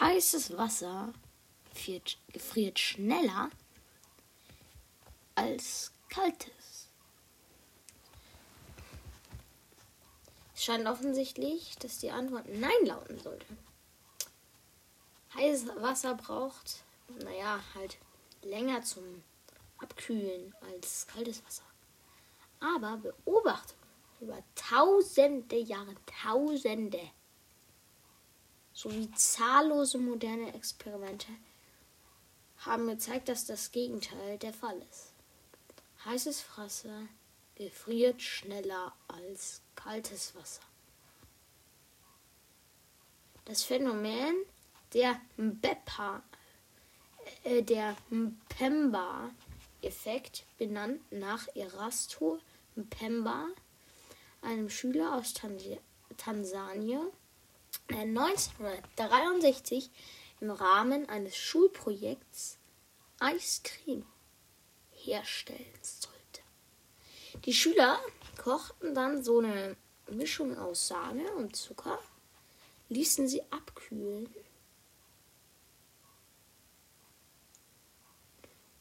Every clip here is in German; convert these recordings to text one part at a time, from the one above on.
Heißes Wasser gefriert, gefriert schneller als kaltes. Es scheint offensichtlich, dass die Antwort Nein lauten sollte. Heißes Wasser braucht, naja, halt länger zum Abkühlen als kaltes Wasser. Aber Beobachtungen über tausende Jahre, tausende, sowie zahllose moderne Experimente haben gezeigt, dass das Gegenteil der Fall ist. Heißes Wasser gefriert schneller als kaltes Wasser. Das Phänomen der Mbepa, äh, der Mpemba-Effekt, benannt nach Erasto Mpemba, einem Schüler aus Tansania, der 1963 im Rahmen eines Schulprojekts Eiscreme herstellen sollte. Die Schüler kochten dann so eine Mischung aus Sahne und Zucker, ließen sie abkühlen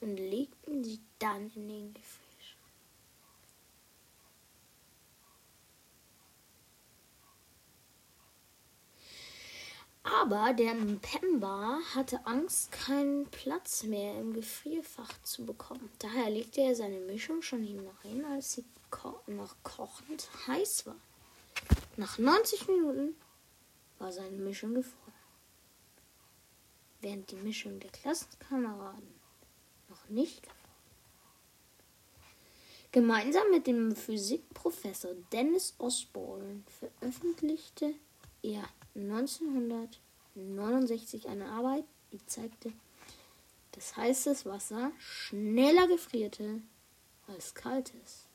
und legten sie dann in den Gefrierschrank. Aber der Mpemba hatte Angst, keinen Platz mehr im Gefrierfach zu bekommen. Daher legte er seine Mischung schon hinein, als sie ko noch kochend heiß war. Nach 90 Minuten war seine Mischung gefroren. Während die Mischung der Klassenkameraden noch nicht gefroren. Gemeinsam mit dem Physikprofessor Dennis Osborne veröffentlichte er 1969 eine Arbeit, die zeigte, dass heißes Wasser schneller gefrierte als kaltes.